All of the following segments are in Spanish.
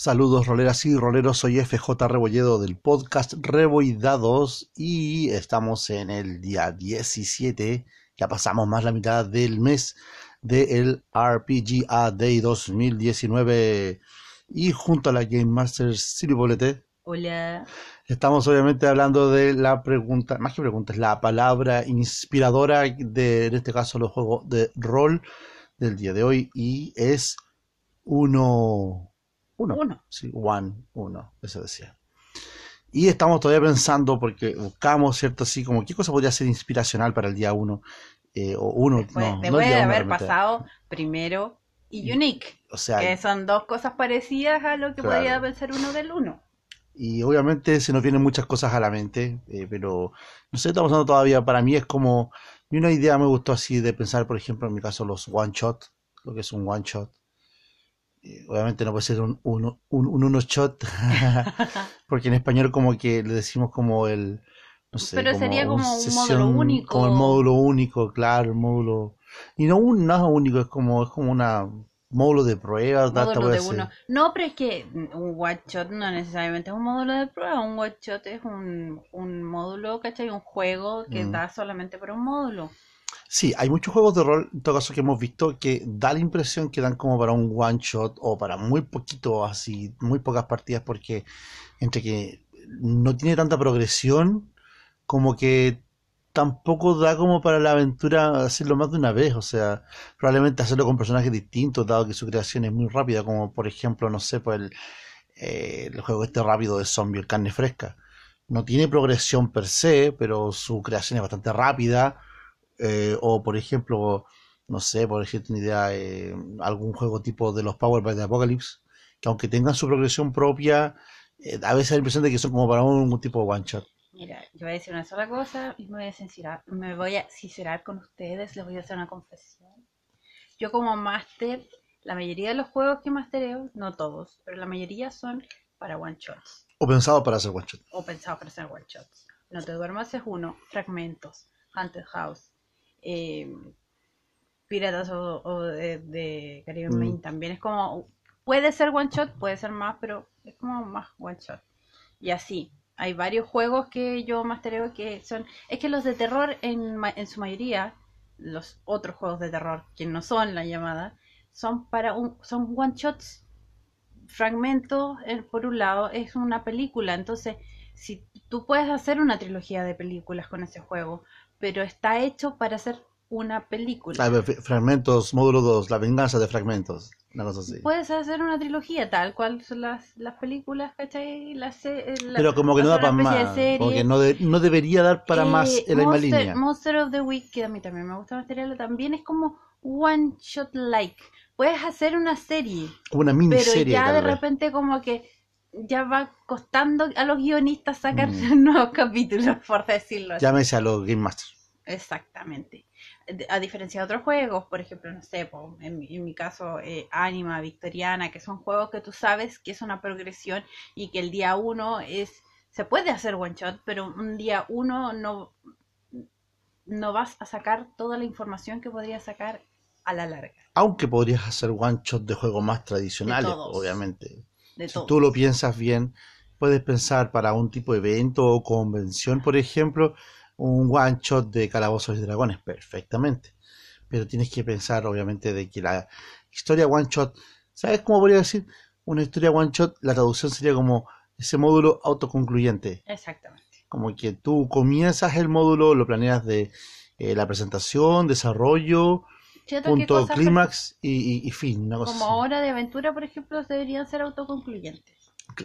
Saludos roleras y roleros, soy FJ Rebolledo del podcast Reboidados y estamos en el día 17, ya pasamos más la mitad del mes del RPGA Day 2019 y junto a la Game Master Siri Bolete. Hola. Estamos obviamente hablando de la pregunta, más que pregunta, es la palabra inspiradora de, en este caso, los juegos de rol del día de hoy y es uno uno. Uno. Sí, one, uno, eso decía. Y estamos todavía pensando, porque buscamos, ¿cierto? Así como, ¿qué cosa podría ser inspiracional para el día uno? Eh, o uno, Después, no, no después el de haber realmente. pasado primero y unique, O sea, que son dos cosas parecidas a lo que Claro. podría pensar uno del uno. y obviamente se nos vienen muchas cosas a la mente, eh, pero no sé, estamos hablando todavía, para mí es como, y una idea me gustó así de pensar, por ejemplo, en mi caso, los one shot, lo que es un one shot. Eh, obviamente no puede ser un uno, un, un uno shot, porque en español como que le decimos como el, no sé, Pero sería como un módulo único. Como el módulo único, claro, el módulo, y no un no es único, es como, es como una módulo de prueba, módulo de ser. uno. No, pero es que un one shot no necesariamente es un módulo de prueba, un one shot es un, un módulo, ¿cachai? Un juego que Mm. da solamente por un módulo. Sí, hay muchos juegos de rol, en todo caso, que hemos visto que da la impresión que dan como para un one shot o para muy poquito, así, muy pocas partidas, porque entre que no tiene tanta progresión, como que tampoco da como para la aventura hacerlo más de una vez, o sea, probablemente hacerlo con personajes distintos, dado que su creación es muy rápida, como por ejemplo, no sé, pues el, eh, el juego este rápido de zombie, el carne fresca. No tiene progresión per se, pero su creación es bastante rápida. Eh, o por ejemplo, no sé, por ejemplo, una idea, eh, algún juego tipo de los Power by the Apocalypse, que aunque tengan su progresión propia, eh, a veces da la impresión de que son como para un, tipo one shot. Mira, yo voy a decir una sola cosa y me voy a sincerar, me voy a sincerar con ustedes, les voy a hacer una confesión. Yo como máster, la mayoría de los juegos que mastereo, no todos, pero la mayoría son para one shots O pensado para hacer one shot. o pensados para ser one shots. No te duermas es uno, Fragmentos, Haunted House, eh, Piratas o, o de, de Caribe Mm. Main también es como, puede ser one shot, puede ser más, pero es como más one shot. Y así, hay varios juegos que yo mastereo que son, es que los de terror en, en su mayoría, los otros juegos de terror que no son la llamada, son para un, son one shots. Fragmento, eh, por un lado, es una película, entonces si tú puedes hacer una trilogía de películas con ese juego, pero está hecho para hacer una película. A ver, f- fragmentos, módulo 2, la venganza de fragmentos. Una cosa así. Puedes hacer una trilogía tal cual son las, las películas, ¿cachai? Las, eh, la- Pero como que no da para más. Como que no, de- no debería dar para más Eh, en la misma línea. Monster of the Week, que a mí también me gusta material, también es como one shot like. Puedes hacer una serie, Como una pero miniserie, ya tal de repente como que ya va costando a los guionistas sacar Mm. nuevos capítulos, por decirlo así. Llámese a los Game Masters. Exactamente. A diferencia de otros juegos, por ejemplo, no sé, en, mi- en mi caso, eh, Anima, Victoriana, que son juegos que tú sabes que es una progresión y que el día uno es, se puede hacer one shot, pero un día uno no, no vas a sacar toda la información que podrías sacar a la larga, Aunque podrías hacer one shot de juegos más tradicionales, obviamente. De Si todo. tú lo piensas bien, puedes pensar para un tipo de evento o convención, por ejemplo, un one shot de Calabozos y Dragones, perfectamente. Pero tienes que pensar, obviamente, de que la historia one shot, ¿sabes cómo podría decir? Una historia one shot, la traducción sería como ese módulo autoconcluyente. Exactamente. Como que tú comienzas el módulo, lo planeas de eh, la presentación, desarrollo, punto clímax y, y- y fin, una cosa como así. hora de aventura, por ejemplo, deberían ser autoconcluyentes.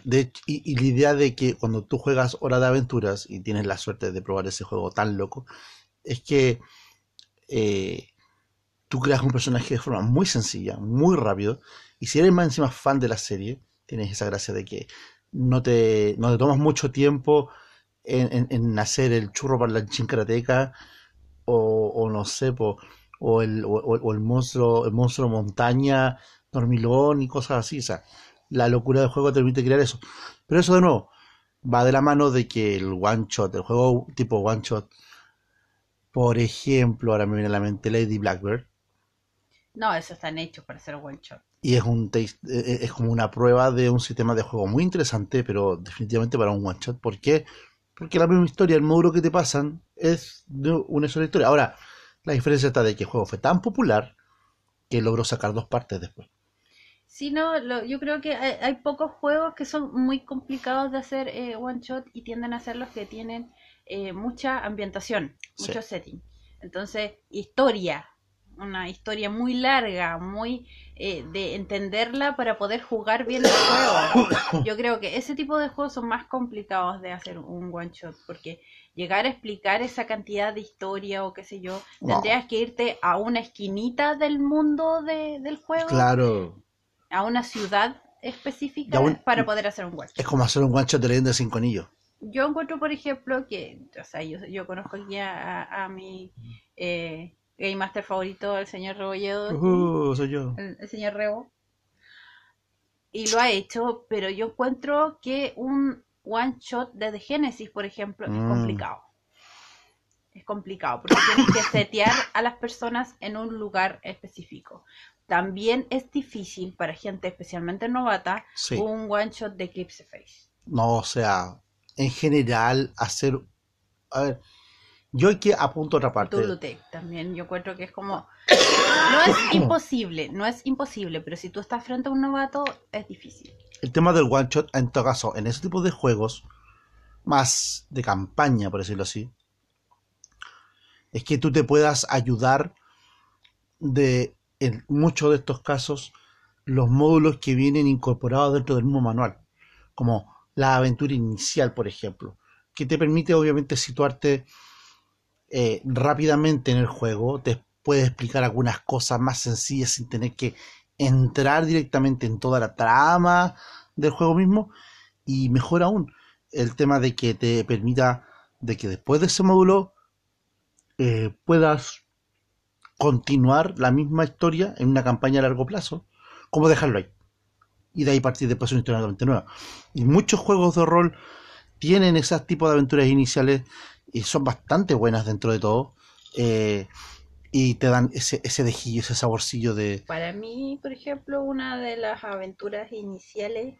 De y, y la idea de que cuando tú juegas Hora de Aventuras y tienes la suerte de probar ese juego tan loco, es que eh, tú creas un personaje de forma muy sencilla, muy rápido, y si eres más encima fan de la serie, tienes esa gracia de que no te, no te tomas mucho tiempo en, en- en hacer el churro para la chinkarateca, o, o no sé, po, o, el, o, el monstruo, el monstruo montaña, dormilón y cosas así, o sea, la locura del juego te permite crear eso. Pero eso de nuevo va de la mano de que el one shot, el juego tipo one shot, por ejemplo, ahora me viene a la mente Lady Blackbird, No, eso están hechos para hacer one shot. Y es un eh, eh, es como una prueba de un sistema de juego muy interesante, pero definitivamente para un one shot. ¿Por qué? Porque la misma historia, el módulo que te pasan, es una sola historia. Ahora, la diferencia está de que el juego fue tan popular que logró sacar dos partes después. Sí, no, lo- yo creo que hay, hay pocos juegos que son muy complicados de hacer eh, one shot y tienden a ser los que tienen eh, mucha ambientación, Sí. mucho setting. Entonces, historia, una historia muy larga, muy eh, de entenderla para poder jugar bien el juego. Yo creo que ese tipo de juegos son más complicados de hacer un one shot porque llegar a explicar esa cantidad de historia o qué sé yo, No. tendrías que irte a una esquinita del mundo de- del juego Claro, a una ciudad específica un- para poder hacer un one shot. es como hacer un one shot de leyenda de cinco anillos. Yo encuentro, por ejemplo, que, o sea, yo, yo conozco aquí a, a- a mi eh, Game Master favorito, el señor Rebolledo, Uh, soy yo. el, el señor Rebo, y lo ha hecho, pero yo encuentro que un one shot de The Genesis, por ejemplo, es Mm. complicado. Es complicado porque tienes que setear a las personas en un lugar específico. También es difícil para gente especialmente novata Sí. un one shot de Eclipse Face. No, o sea, en general, hacer. A ver, yo aquí apunto otra parte. Tulutec también, yo encuentro que es como... No es imposible, no es imposible, pero si tú estás frente a un novato, es difícil. El tema del one shot, en todo caso, en ese tipo de juegos, más de campaña, por decirlo así, es que tú te puedas ayudar de, en muchos de estos casos, los módulos que vienen incorporados dentro del mismo manual, como la aventura inicial, por ejemplo, que te permite obviamente situarte eh, rápidamente en el juego, te puede explicar algunas cosas más sencillas sin tener que entrar directamente en toda la trama del juego mismo. Y mejor aún el tema de que te permita de que después de ese módulo eh, puedas continuar la misma historia en una campaña a largo plazo como dejarlo ahí. Y de ahí partir después una historia totalmente nueva. Y muchos juegos de rol tienen ese tipo de aventuras iniciales y son bastante buenas dentro de todo eh, y te dan ese, ese dejillo, ese saborcillo de, Para mí, por ejemplo, una de las aventuras iniciales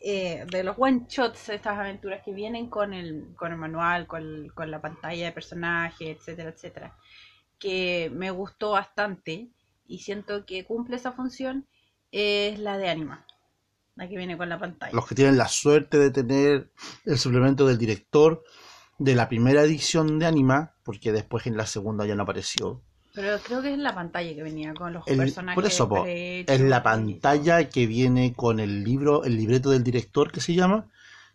eh, de los one shots, estas aventuras que vienen con el, con el manual, con, con la pantalla de personaje, etcétera, etcétera, que me gustó bastante y siento que cumple esa función, es la de Anima, la que viene con la pantalla. los que tienen la suerte de tener el suplemento del director de la primera edición de Anima, porque después en la segunda ya no apareció. Pero creo que es la pantalla que venía con los El- personajes. por eso, po, Es la pantalla que viene con el libro, el libreto del director que se llama,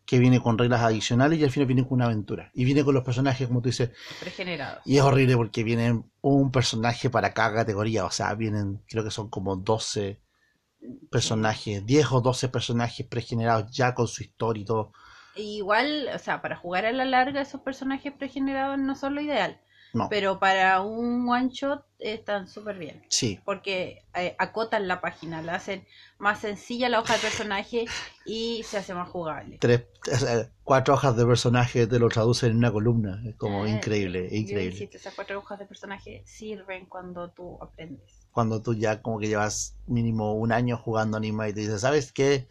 que viene con reglas adicionales y al final viene con una aventura. Y viene con los personajes, como tú dices, pregenerados. y es horrible porque viene un personaje para cada categoría, o sea, vienen, creo que son como 12 personajes, 10 o 12 personajes pregenerados ya con su historia y todo. Igual, o sea, para jugar a la larga esos personajes pregenerados no son lo ideal. No, Pero para un one shot están súper bien. sí, Porque eh, acotan la página, la hacen más sencilla la hoja de personaje y se hace más jugable. tres, cuatro hojas de personaje te lo traducen en una columna. Es como Eh, increíble, increíble. insisto, esas cuatro hojas de personaje sirven cuando tú aprendes. Cuando tú ya como que llevas mínimo un año jugando anime y te dices, ¿sabes qué?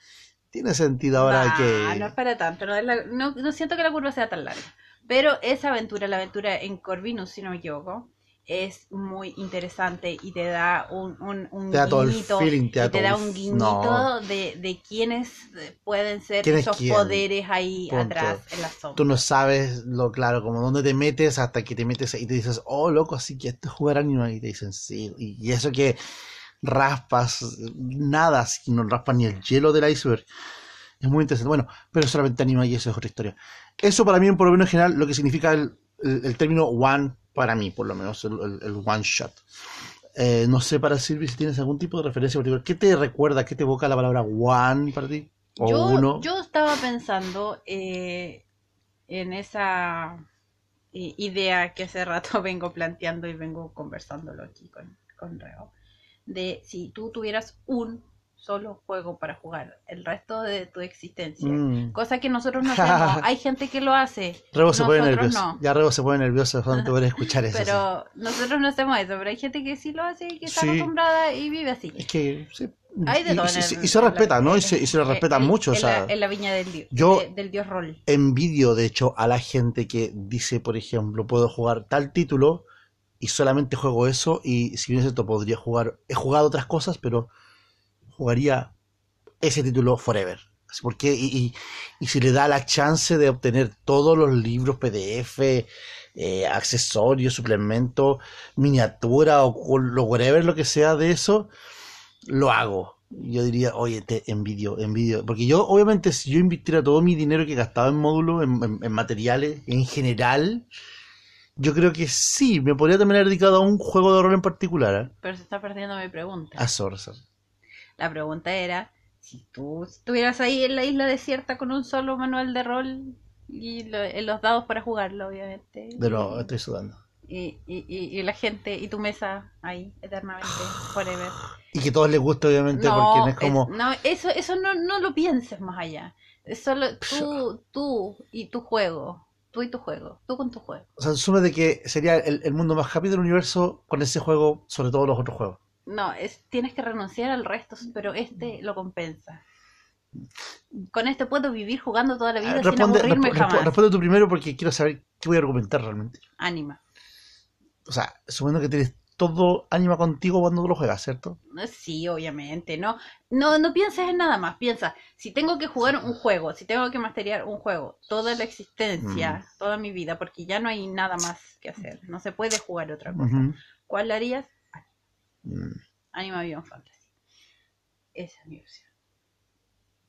Tiene sentido ahora Nah, que... no es para tanto, no, es la- no- no siento que la curva sea tan larga. Pero esa aventura, la aventura en Corvinus, si no me equivoco, es muy interesante y te da un, un, un Te da guiñito, feeling, te da y te da un guiñito no. de, de quiénes pueden ser ¿Quién es esos quién? poderes ahí Punto. atrás en la sombra. Tú no sabes lo claro, como dónde te metes hasta que te metes y te dices, oh, loco, así que esto es jugar anime. Y te dicen, sí. Y, y eso que raspas nada, si no raspas ni el hielo del iceberg. Es muy interesante. Bueno, pero solamente anime y eso es otra historia. Eso para mí, por lo menos en general, lo que significa el, el- el término one, para mí, por lo menos, el, el- el one shot. Eh, no sé para Silvi si tienes algún tipo de referencia particular. ¿Qué te recuerda, qué te evoca la palabra one para ti? O yo, uno. yo estaba pensando eh, en esa eh, idea que hace rato vengo planteando y vengo conversándolo aquí con, con Reo, de si tú tuvieras un solo juego para jugar el resto de tu existencia. Mm. Cosa que nosotros no hacemos. Hay gente que lo hace. Rebo se pone nervioso. no. Ya Rebo se pone nervioso cuando te puedes escuchar eso. sí. Pero nosotros no hacemos eso, pero hay gente que sí lo hace y que está Sí. acostumbrada y vive así. Es que sí. Hay de y, todo y el- y se respeta, ¿no? Y se, y se le eh, respeta en- mucho. O en, sea, la, en la viña del dios, yo- de- del dios rol. envidio, de hecho, a la gente que dice, por ejemplo, puedo jugar tal título y solamente juego eso y si bien es cierto, podría jugar, he jugado otras cosas, pero jugaría ese título forever. Porque, y, y, y si le da la chance de obtener todos los libros PDF, eh, accesorios, suplementos, miniatura o, o lo whatever, lo que sea de eso, lo hago. Yo diría, oye, te envidio, envidio. Porque yo, obviamente, si yo invirtiera todo mi dinero que gastaba en módulos, en, en- en materiales, en general, yo creo que sí, me podría también haber dedicado a un juego de rol en particular. ¿eh? Pero se está perdiendo mi pregunta. A sorry, sorry. La pregunta era, si tú estuvieras ahí en la isla desierta con un solo manual de rol y lo- en los dados para jugarlo, obviamente. De nuevo, estoy sudando. Y, y, y, y la gente, y tu mesa ahí, eternamente, forever. Y que a todos les guste, obviamente, porque no es como... es- no, eso, eso no, no lo pienses más allá. Es solo tú, tú y tu juego. Tú y tu juego. Tú con tu juego. O sea, asume de que sería el, el mundo más happy del universo con ese juego sobre todos los otros juegos. No, es, tienes que renunciar al resto, pero este lo compensa. Con este puedo vivir jugando toda la vida sin Responde, aburrirme resp- resp- jamás. responde tú primero porque quiero saber qué voy a argumentar realmente. Anima. O sea, suponiendo que tienes todo ánima contigo cuando tú lo juegas, ¿cierto? Sí, obviamente, no, no, no pienses en nada más, piensa, si tengo que jugar un juego, si tengo que masterear un juego, toda la existencia, Mm. toda mi vida, porque ya no hay nada más que hacer, no se puede jugar otra cosa. ¿Cuál harías? Mm, Anima Beyond Fantasy. Esa es mi opción.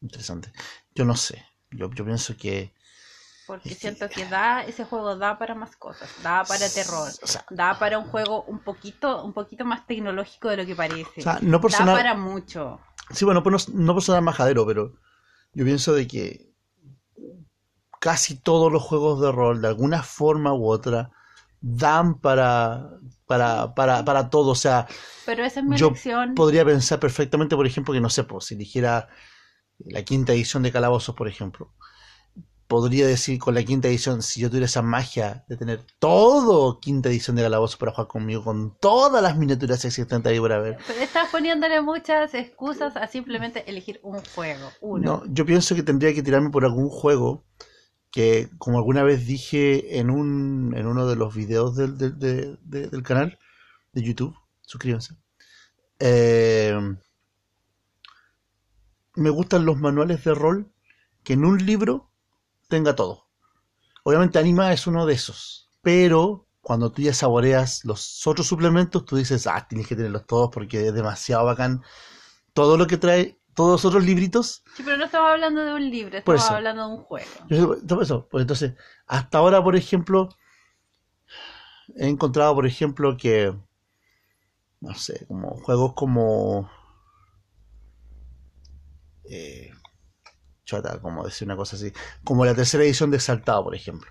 interesante. Yo no sé. Yo, yo pienso que... Porque siento que da, ese juego da para más cosas, da para terror, O sea, da para un juego un poquito, un poquito más tecnológico de lo que parece. o sea, no por da sonar- para mucho. Sí, bueno, pues no, no por sonar majadero, pero yo pienso de que casi todos los juegos de rol, de alguna forma u otra, dan para, para, para, para todo. O sea, Pero esa es mi yo elección. podría pensar perfectamente, por ejemplo, que no sé, pues, si eligiera la quinta edición de Calabozos, por ejemplo. Podría decir con la quinta edición, si yo tuviera esa magia de tener todo quinta edición de Calabozos para jugar conmigo, con todas las miniaturas existentes ahí para ver. Pero estás poniéndole muchas excusas a simplemente elegir un juego. Uno. No, yo pienso que tendría que tirarme por algún juego que, como alguna vez dije en un en uno de los videos del, del, de- de- del canal de YouTube, suscríbanse. eh, me gustan los manuales de rol que en un libro tenga todo. Obviamente Anima es uno de esos, pero cuando tú ya saboreas los otros suplementos, tú dices, ah, tienes que tenerlos todos porque es demasiado bacán todo lo que trae, todos los otros libritos. Sí, pero no estamos hablando de un libro, estamos eso. hablando de un juego. Yo eso, pues entonces, hasta ahora, por ejemplo, he encontrado, por ejemplo, que, no sé, como juegos como, eh, chota, como decir una cosa así, como la tercera edición de Exaltado, por ejemplo.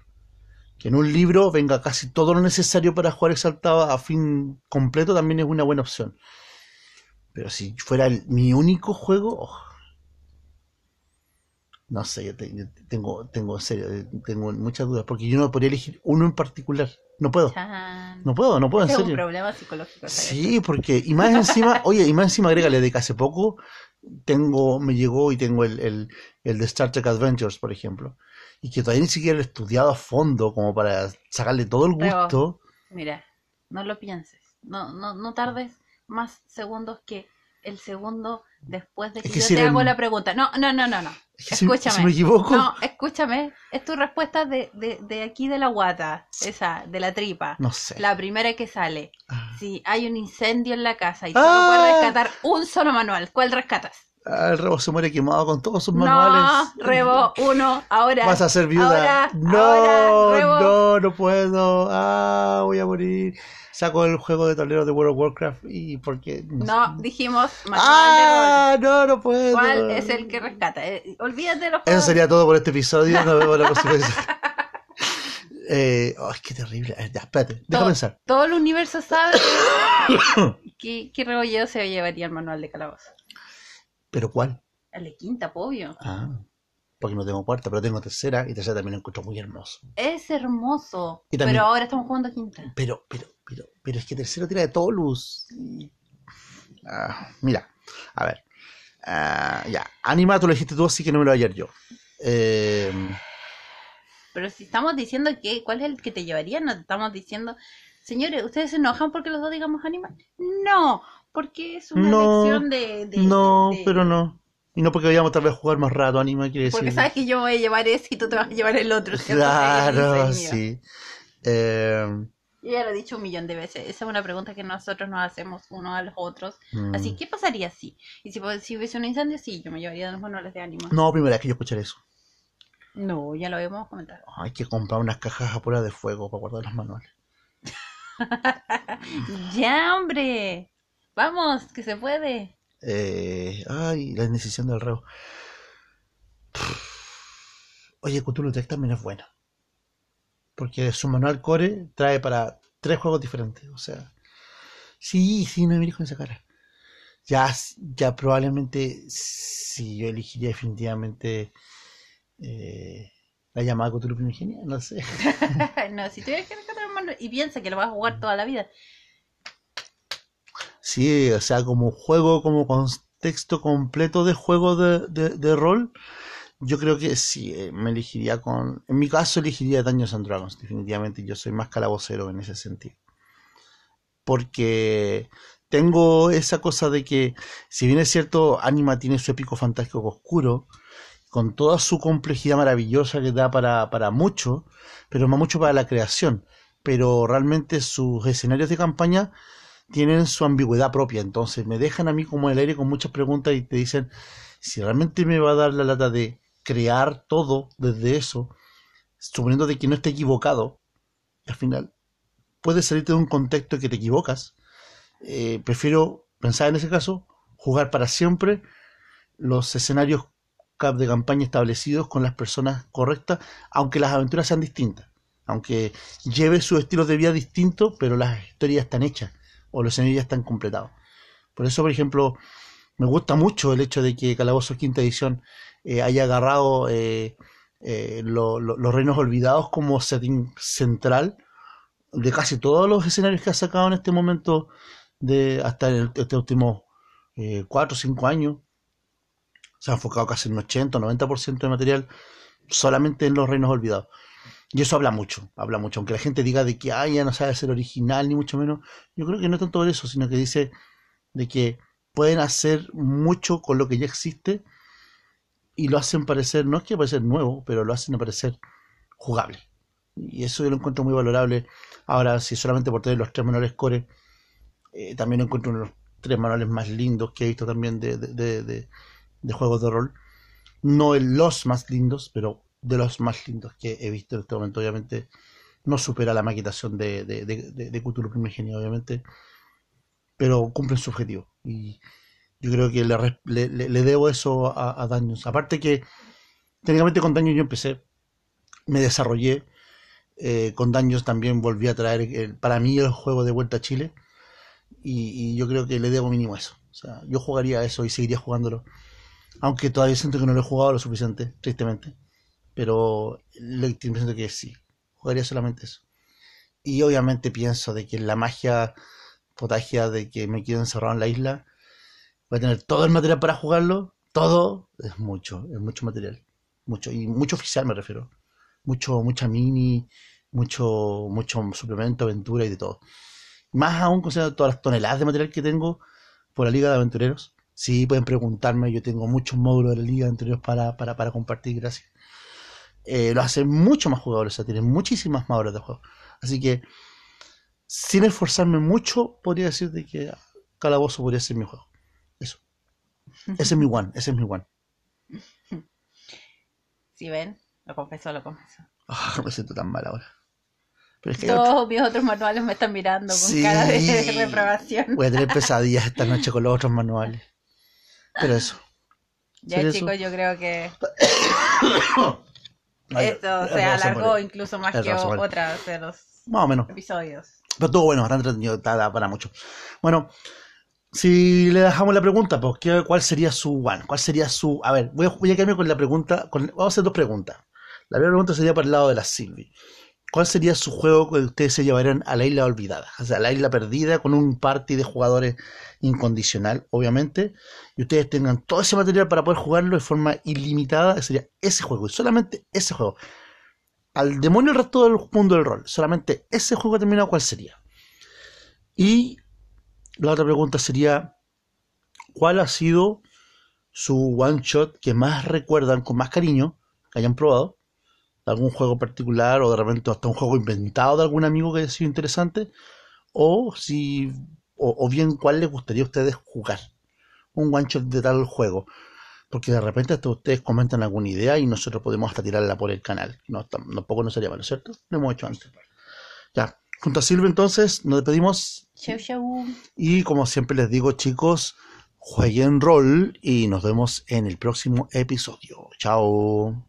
Que en un libro venga casi todo lo necesario para jugar Exaltado a fin completo también es una buena opción. Pero si fuera el- mi único juego, oh, no sé, yo, te- yo tengo, tengo, en serio, tengo muchas dudas, porque yo no podría elegir uno en particular. No puedo, Chan. no puedo, no puedo, en es un serio. problema psicológico. ¿sabes? Sí, porque, y más encima, oye, y más encima agrégale de que hace poco tengo, me llegó y tengo el, el, el de Star Trek Adventures, por ejemplo, y que todavía ni siquiera he estudiado a fondo como para sacarle todo el Pero- gusto. Mira, no lo pienses. No, no, no tardes más segundos que el segundo después de que, Es que yo si te hago la pregunta. No, no, no, no, no. Escúchame. si me equivoco. No, escúchame. Es tu respuesta de, de, de aquí de la guata, esa, de la tripa. No sé. La primera que sale. Ah, Si hay un incendio en la casa y solo Ah. puedes rescatar un solo manual, ¿cuál rescatas? Ah, el rebo se muere quemado con todos sus manuales. No, Rebo, uno, ahora. Vas a ser viuda. Ahora, no, ahora, Rebo. no, no puedo. Ah, voy a morir. Saco el juego de tablero de World of Warcraft y porque. No, dijimos manual Ah, no, no puedo. ¿Cuál es el que rescata? Eh, olvídate de los Eso juegos. sería todo por este episodio. Nos vemos la próxima vez. Eh, qué terrible. Ya, espérate, deja todo, pensar. todo el universo sabe que, que se llevaría el manual de calabozo. ¿Pero cuál? El de quinta, obvio. Ah, porque no tengo cuarta, pero tengo tercera y tercera también lo encuentro muy hermoso. Es hermoso. Y también- Pero ahora estamos jugando a quinta. Pero, pero, pero, pero es que tercero tira de todo luz. Ah, mira, a ver. Ah, ya, Anima, tú lo dijiste tú, así que no me lo voy a hallar yo. Eh, Pero si estamos diciendo que, ¿cuál es el que te llevaría? No te estamos diciendo, señores, ¿ustedes se enojan porque los dos digamos animal? No, porque es una No, elección de, de- no, de- pero no. Y no porque vayamos tal vez a jugar más rato, Anima, decir. Porque sabes que yo voy a llevar ese y tú te vas a llevar el otro. ¿cierto? Claro, sí. Eh, Yo ya lo he dicho un millón de veces. Esa es una pregunta que nosotros nos hacemos unos a los otros. mm. Así, ¿qué pasaría si? Y si, si hubiese un incendio, sí, yo me llevaría los manuales de ánimo. No, primera vez que yo escuchar eso. No, ya lo habíamos comentado. Hay que comprar unas cajas a prueba de fuego para guardar los manuales. ya, hombre. Vamos, que se puede. Eh, ay, la indecisión del reo. Oye, Cthulhu Tech también es buena. Porque su manual core trae para tres juegos diferentes. O sea, sí, sí, no me mires con esa cara. Ya, ya probablemente sí, yo elegiría definitivamente eh, la llamada Cthulhu Primigenia, no sé. no, si tuvieras que rescatar un manual y piensa que lo vas a jugar toda la vida. Sí, o sea, como juego, como contexto completo de juego de, de- rol, yo creo que sí, eh, me elegiría con... En mi caso elegiría Dungeons and Dragons, definitivamente, yo soy más calabocero en ese sentido. Porque tengo esa cosa de que, si bien es cierto, Anima tiene su épico fantástico oscuro, con toda su complejidad maravillosa que da para, para mucho, pero más mucho para la creación, pero realmente sus escenarios de campaña tienen su ambigüedad propia, entonces me dejan a mí como el aire con muchas preguntas y te dicen si realmente me va a dar la lata de crear todo desde eso, suponiendo de que no esté equivocado, al final puede salirte de un contexto que te equivocas, eh, prefiero pensar en ese caso, jugar para siempre los escenarios de campaña establecidos con las personas correctas, aunque las aventuras sean distintas, aunque lleve sus estilos de vida distintos, pero las historias están hechas o los escenarios ya están completados. Por eso, por ejemplo, me gusta mucho el hecho de que Calabozos Quinta Edición eh, haya agarrado eh, eh, lo- lo- los reinos olvidados como setting central de casi todos los escenarios que ha sacado en este momento de hasta el- este último 4 o 5 años. Se ha enfocado casi en un 80 o 90% de material solamente en los reinos olvidados. Y eso habla mucho, habla mucho. Aunque la gente diga de que ay, ya no sabe ser original, ni mucho menos. Yo creo que no es tanto eso, sino que dice de que pueden hacer mucho con lo que ya existe y lo hacen parecer, no es que parecer nuevo, pero lo hacen parecer jugable. Y eso yo lo encuentro muy valorable. Ahora, si solamente por tener los tres manuales core, eh, también encuentro uno de los tres manuales más lindos que he visto también de, de, de- de- juegos de rol. No los más lindos, pero de los más lindos que he visto en este momento. Obviamente no supera la maquetación de, de, de, de, Cthulhu Primigenia, obviamente, pero cumplen su objetivo. Y yo creo que le, le, le- debo eso a, a Dungeons. Aparte que, técnicamente con Dungeons yo empecé, me desarrollé. eh, con Dungeons también volví a traer el- para mí el juego de vuelta a Chile. Y, y yo creo que le debo mínimo eso. O sea, yo jugaría eso y seguiría jugándolo. Aunque todavía siento que no lo he jugado lo suficiente, tristemente. Pero le siento que sí. Jugaría solamente eso. Y obviamente pienso de que la magia potagia de que me quedo encerrado en la isla, voy a tener todo el material para jugarlo. Todo es mucho, es mucho material. Mucho. Y mucho oficial me refiero. Mucho, mucha mini, mucho, mucho suplemento, aventura y de todo. Más aún considerando todas las toneladas de material que tengo por la Liga de Aventureros. Sí, pueden preguntarme, yo tengo muchos módulos de la Liga de Aventureros para, para, para compartir, gracias. Eh, lo hace mucho más jugadores, o sea, tienen muchísimas más horas de juego. Así que, sin esforzarme mucho, podría decir de que Calabozo podría ser mi juego. Eso. Ese es mi one, ese es mi one. Si ven, lo confesó, lo confesó. Ah, me siento tan mal ahora. Pero es que Todos mis otros manuales me están mirando con Sí. cara de, de reprobación. voy a tener pesadillas esta noche con los otros manuales. Pero eso. Ya ¿Sería chicos, eso? yo creo que esto el se razón alargó incluso más que razón otras de los Más o menos. episodios. Pero estuvo bueno, bastante entretenido, para mucho. Bueno, Si le dejamos la pregunta, pues, ¿qué- ¿cuál sería su one? ¿Cuál sería su...? A ver, voy a, voy a quedarme con la pregunta... Con, vamos a hacer dos preguntas. La primera pregunta sería para el lado de la Silvi. ¿Cuál sería su juego que ustedes se llevarían a la isla olvidada? O sea, a la isla perdida con un party de jugadores incondicional, obviamente, y ustedes tengan todo ese material para poder jugarlo de forma ilimitada, sería ese juego, y solamente ese juego. Al demonio el resto del mundo del rol, solamente ese juego determinado, ¿cuál sería? Y la otra pregunta sería, ¿cuál ha sido su one shot que más recuerdan con más cariño, que hayan probado? De algún juego particular o de repente hasta un juego inventado de algún amigo que haya sido interesante o si o, o bien cuál les gustaría a ustedes jugar un one shot de tal juego. Porque de repente hasta ustedes comentan alguna idea y nosotros podemos hasta tirarla por el canal. No, tam- tampoco no sería malo ¿cierto? lo hemos hecho antes. Ya junto a Silvia entonces nos despedimos. Chau, chau. y como siempre les digo chicos jueguen rol y nos vemos en el próximo episodio. Chao